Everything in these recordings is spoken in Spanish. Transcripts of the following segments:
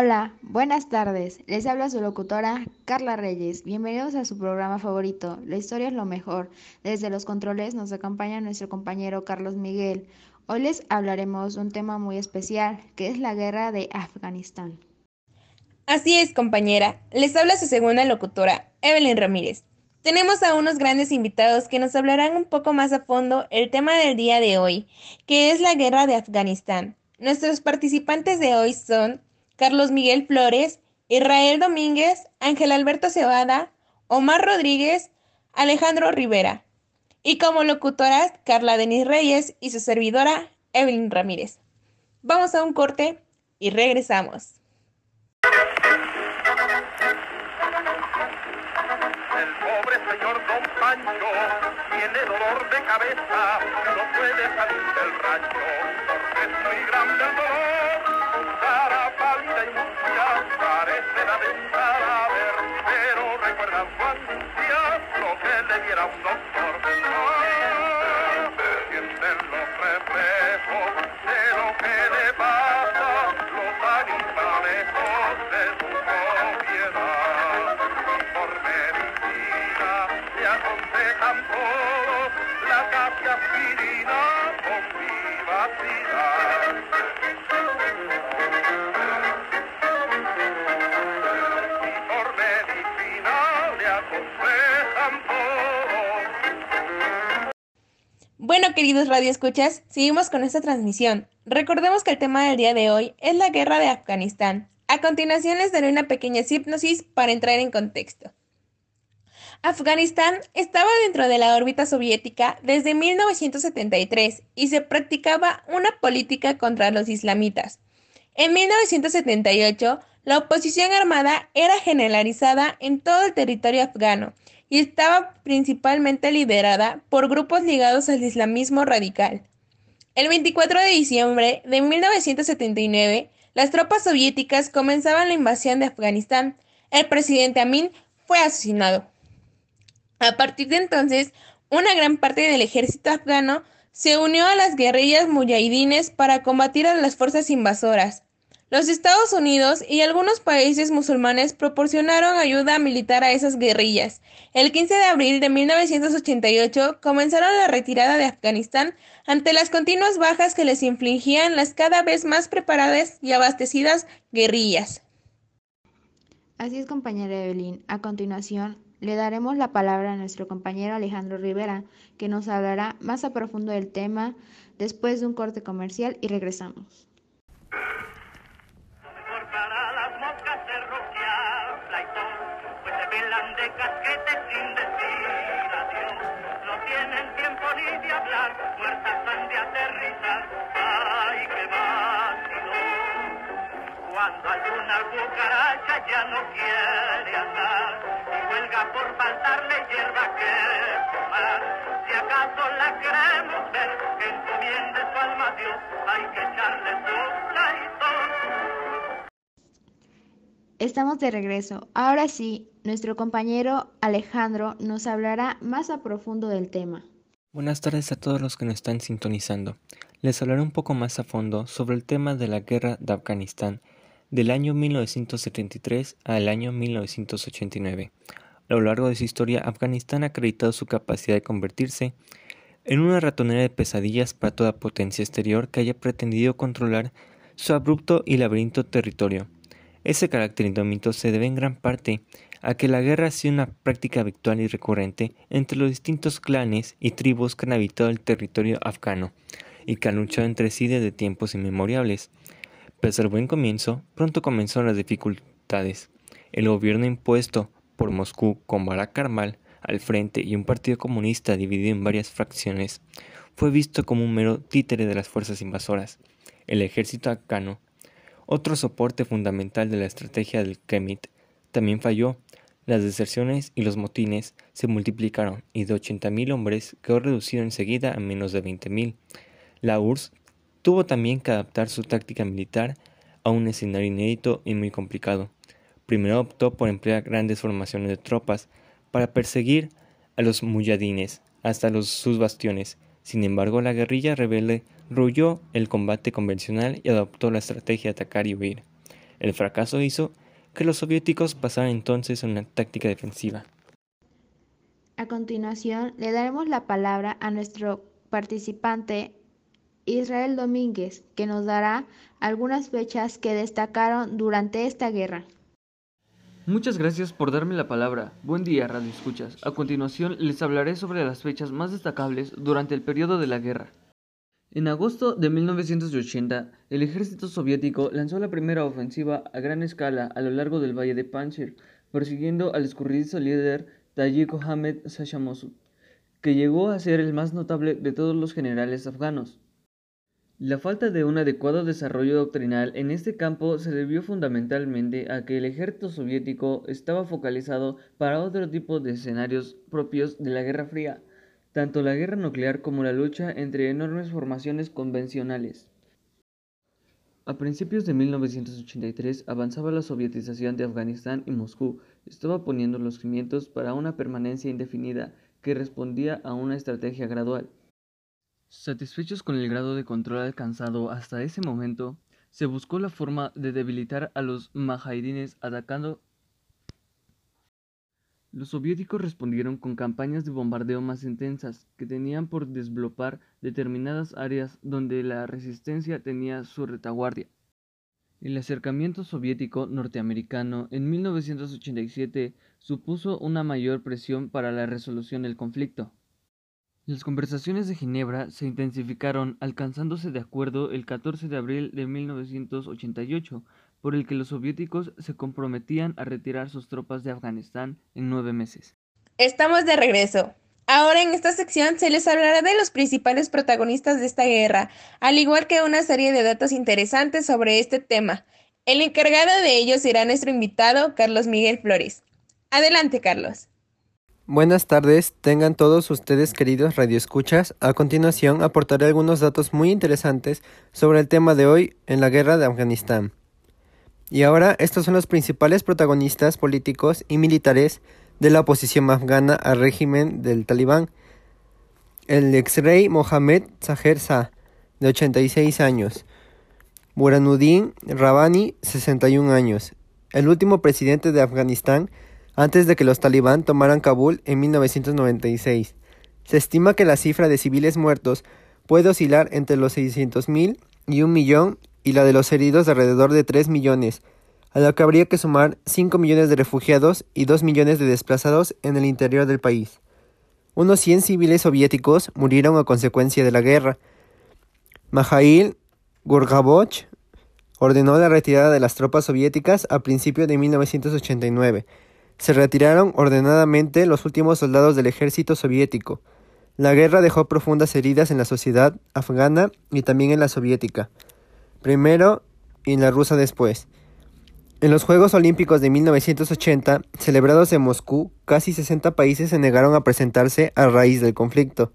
Hola, buenas tardes. Les habla su locutora Carla Reyes. Bienvenidos a su programa favorito, La historia es lo mejor. Desde los controles nos acompaña nuestro compañero Carlos Miguel. Hoy les hablaremos de un tema muy especial, que es la guerra de Afganistán. Así es, compañera. Les habla su segunda locutora, Evelyn Ramírez. Tenemos a unos grandes invitados que nos hablarán un poco más a fondo el tema del día de hoy, que es la guerra de Afganistán. Nuestros participantes de hoy son Carlos Miguel Flores, Israel Domínguez, Ángel Alberto Cebada, Omar Rodríguez, Alejandro Rivera. Y como locutoras, Carla Denis Reyes y su servidora, Evelyn Ramírez. Vamos a un corte y regresamos. El pobre señor Don Pancho tiene dolor de cabeza, no puede salir del rancho, porque grande. Lo que queridos radioescuchas, seguimos con esta transmisión. Recordemos que el tema del día de hoy es la guerra de Afganistán. A continuación les daré una pequeña hipnosis para entrar en contexto. Afganistán estaba dentro de la órbita soviética desde 1973 y se practicaba una política contra los islamitas. En 1978, la oposición armada era generalizada en todo el territorio afgano y estaba principalmente liderada por grupos ligados al islamismo radical. El 24 de diciembre de 1979, las tropas soviéticas comenzaban la invasión de Afganistán. El presidente Amin fue asesinado. A partir de entonces, una gran parte del ejército afgano se unió a las guerrillas mujahidines para combatir a las fuerzas invasoras. Los Estados Unidos y algunos países musulmanes proporcionaron ayuda militar a esas guerrillas. El 15 de abril de 1988 comenzaron la retirada de Afganistán ante las continuas bajas que les infligían las cada vez más preparadas y abastecidas guerrillas. Así es, compañera Evelyn. A continuación, le daremos la palabra a nuestro compañero Alejandro Rivera, que nos hablará más a profundo del tema después de un corte comercial y regresamos. De casquete sin decir adiós. No tienen tiempo ni de hablar, muertas han de aterrizar. ¡Ay, qué vacilón! Cuando alguna cucaracha ya no quiere andar y huelga por faltarle hierba que tomar. Si acaso la queremos ver, encomiende su alma a Dios, hay que echarle su Estamos de regreso. Ahora sí, nuestro compañero Alejandro nos hablará más a profundo del tema. Buenas tardes a todos los que nos están sintonizando. Les hablaré un poco más a fondo sobre el tema de la guerra de Afganistán del año 1973 al año 1989. A lo largo de su historia, Afganistán ha acreditado su capacidad de convertirse en una ratonera de pesadillas para toda potencia exterior que haya pretendido controlar su abrupto y laberinto territorio. Ese carácter indómito se debe en gran parte a que la guerra ha sido una práctica habitual y recurrente entre los distintos clanes y tribus que han habitado el territorio afgano y que han luchado entre sí desde tiempos inmemoriales. Pese al buen comienzo, pronto comenzaron las dificultades. El gobierno impuesto por Moscú con Barak Karmal al frente y un partido comunista dividido en varias fracciones fue visto como un mero títere de las fuerzas invasoras. El ejército afgano, otro soporte fundamental de la estrategia del Kremlin, también falló. Las deserciones y los motines se multiplicaron y de 80.000 hombres quedó reducido enseguida a menos de 20.000. La URSS tuvo también que adaptar su táctica militar a un escenario inédito y muy complicado. Primero optó por emplear grandes formaciones de tropas para perseguir a los muyadines hasta los, sus bastiones. Sin embargo, la guerrilla rebelde rehuyó el combate convencional y adoptó la estrategia de atacar y huir. El fracaso hizo que los soviéticos pasaran entonces a una táctica defensiva. A continuación, le daremos la palabra a nuestro participante Israel Domínguez, que nos dará algunas fechas que destacaron durante esta guerra. Muchas gracias por darme la palabra. Buen día, Radio Escuchas. A continuación les hablaré sobre las fechas más destacables durante el periodo de la guerra. En agosto de 1980, el ejército soviético lanzó la primera ofensiva a gran escala a lo largo del valle de Panjshir, persiguiendo al escurridizo líder Tayyip Mohammed Sashamosud, que llegó a ser el más notable de todos los generales afganos. La falta de un adecuado desarrollo doctrinal en este campo se debió fundamentalmente a que el ejército soviético estaba focalizado para otro tipo de escenarios propios de la Guerra Fría, tanto la guerra nuclear como la lucha entre enormes formaciones convencionales. A principios de 1983 avanzaba la sovietización de Afganistán y Moscú estaba poniendo los cimientos para una permanencia indefinida que respondía a una estrategia gradual. Satisfechos con el grado de control alcanzado hasta ese momento, se buscó la forma de debilitar a los majahidines atacando. Los soviéticos respondieron con campañas de bombardeo más intensas, que tenían por desbloquear determinadas áreas donde la resistencia tenía su retaguardia. El acercamiento soviético norteamericano en 1987 supuso una mayor presión para la resolución del conflicto. Las conversaciones de Ginebra se intensificaron alcanzándose de acuerdo el 14 de abril de 1988, por el que los soviéticos se comprometían a retirar sus tropas de Afganistán en nueve meses. Estamos de regreso. Ahora en esta sección se les hablará de los principales protagonistas de esta guerra, al igual que una serie de datos interesantes sobre este tema. El encargado de ellos será nuestro invitado, Carlos Miguel Flores. Adelante, Carlos. Buenas tardes, tengan todos ustedes queridos radioescuchas. A continuación aportaré algunos datos muy interesantes sobre el tema de hoy en la guerra de Afganistán. Y ahora estos son los principales protagonistas políticos y militares de la oposición afgana al régimen del talibán. El ex-rey Mohammed Zaher Shah, de 86 años. Buranuddin Rabbani, 61 años. El último presidente de Afganistán antes de que los talibán tomaran Kabul en 1996. Se estima que la cifra de civiles muertos puede oscilar entre los 600.000 y un millón y la de los heridos de alrededor de 3 millones, a lo que habría que sumar 5 millones de refugiados y 2 millones de desplazados en el interior del país. Unos 100 civiles soviéticos murieron a consecuencia de la guerra. Mahail Gurgavoch ordenó la retirada de las tropas soviéticas a principios de 1989 se retiraron ordenadamente los últimos soldados del ejército soviético. La guerra dejó profundas heridas en la sociedad afgana y también en la soviética. Primero y la rusa después. En los Juegos Olímpicos de 1980, celebrados en Moscú, casi 60 países se negaron a presentarse a raíz del conflicto.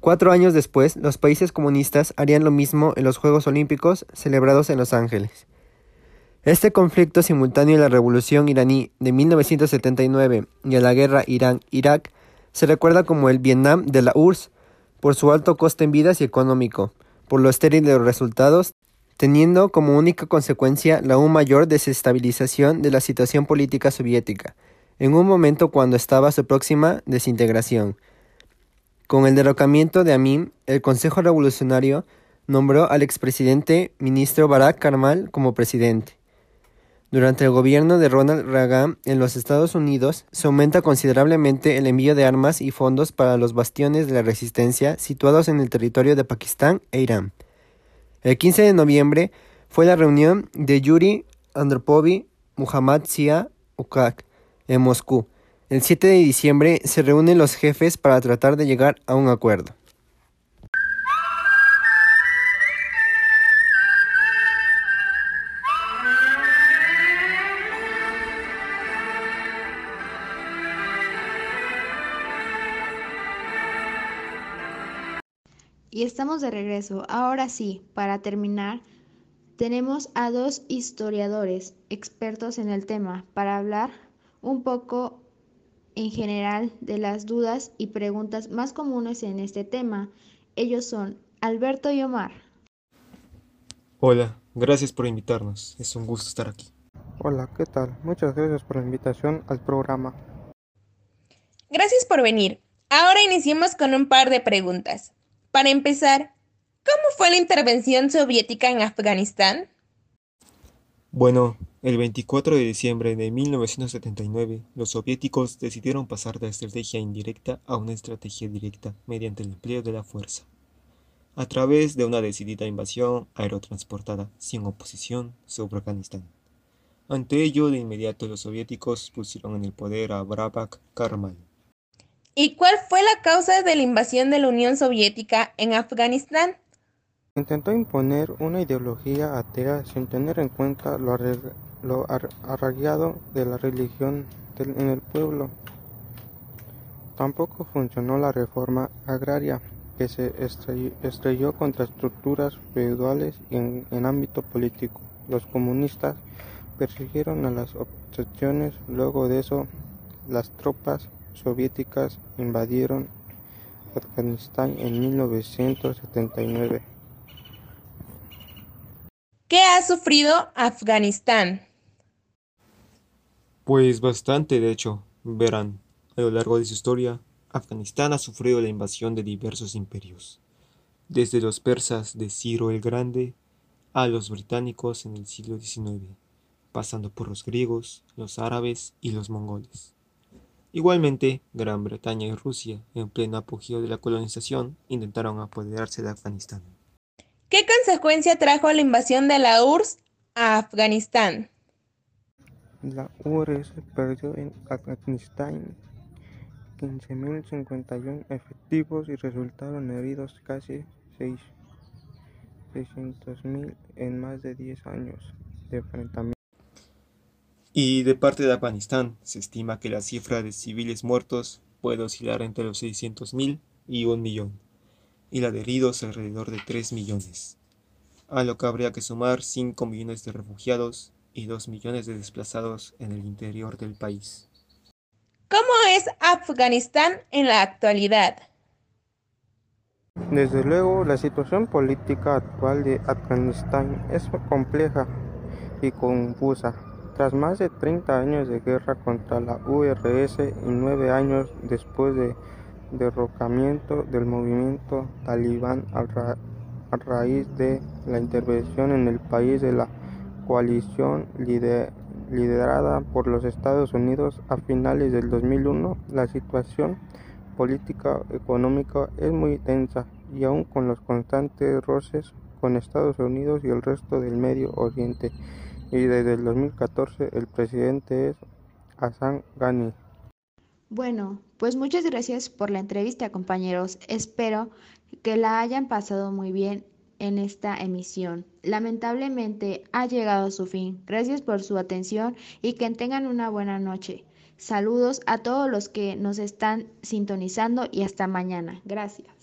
Cuatro años después, los países comunistas harían lo mismo en los Juegos Olímpicos celebrados en Los Ángeles. Este conflicto simultáneo a la revolución iraní de 1979 y a la guerra Irán-Irak se recuerda como el Vietnam de la URSS por su alto coste en vidas y económico, por lo estéril de los resultados, teniendo como única consecuencia la aún mayor desestabilización de la situación política soviética, en un momento cuando estaba su próxima desintegración. Con el derrocamiento de Amin, el Consejo Revolucionario nombró al expresidente ministro Barack Karmal como presidente. Durante el gobierno de Ronald Reagan en los Estados Unidos, se aumenta considerablemente el envío de armas y fondos para los bastiones de la resistencia situados en el territorio de Pakistán e Irán. El 15 de noviembre fue la reunión de Yuri Andropovy Muhammad Sia Ukak en Moscú. El 7 de diciembre se reúnen los jefes para tratar de llegar a un acuerdo. Y estamos de regreso. Ahora sí, para terminar, tenemos a dos historiadores expertos en el tema para hablar un poco en general de las dudas y preguntas más comunes en este tema. Ellos son Alberto y Omar. Hola, Gracias por invitarnos. Es un gusto estar aquí. Hola, ¿qué tal? Muchas gracias por la invitación al programa. Gracias por venir. Ahora iniciemos con un par de preguntas. Para empezar, ¿cómo fue la intervención soviética en Afganistán? Bueno, el 24 de diciembre de 1979, los soviéticos decidieron pasar de estrategia indirecta a una estrategia directa mediante el empleo de la fuerza, a través de una decidida invasión aerotransportada sin oposición sobre Afganistán. Ante ello, de inmediato los soviéticos pusieron en el poder a Brabak Karmal. ¿Y cuál fue la causa de la invasión de la Unión Soviética en Afganistán? Intentó imponer una ideología atea sin tener en cuenta lo, arraigado de la religión en el pueblo. Tampoco funcionó la reforma agraria, que se estrelló, contra estructuras feudales en, en ámbito político. Los comunistas persiguieron a las obsesiones. Luego de eso, las tropas soviéticas invadieron Afganistán en 1979. ¿Qué ha sufrido Afganistán? Pues bastante, de hecho. Verán, a lo largo de su historia, Afganistán ha sufrido la invasión de diversos imperios, desde los persas de Ciro el Grande a los británicos en el siglo XIX pasando por los griegos, los árabes y los mongoles. Igualmente, Gran Bretaña y Rusia, en pleno apogeo de la colonización, intentaron apoderarse de Afganistán. ¿Qué consecuencia trajo la invasión de la URSS a Afganistán? La URSS perdió en Afganistán 15.051 efectivos y resultaron heridos casi 600.000 en más de 10 años de enfrentamiento. Y de parte de Afganistán, se estima que la cifra de civiles muertos puede oscilar entre los 600.000 y un millón, y la de heridos alrededor de 3 millones, a lo que habría que sumar 5 millones de refugiados y 2 millones de desplazados en el interior del país. ¿Cómo es Afganistán en la actualidad? Desde luego, la situación política actual de Afganistán es compleja y confusa tras más de 30 años de guerra contra la URSS y nueve años después del derrocamiento del movimiento talibán a, raíz de la intervención en el país de la coalición liderada por los Estados Unidos a finales del 2001, la situación política económica es muy tensa y aún con los constantes roces con Estados Unidos y el resto del Medio Oriente y desde el 2014 el presidente es Hassan Ghani. Bueno, pues muchas gracias por la entrevista compañeros. Espero que la hayan pasado muy bien en esta emisión. Lamentablemente ha llegado a su fin. Gracias por su atención y que tengan una buena noche. Saludos a todos los que nos están sintonizando y hasta mañana. Gracias.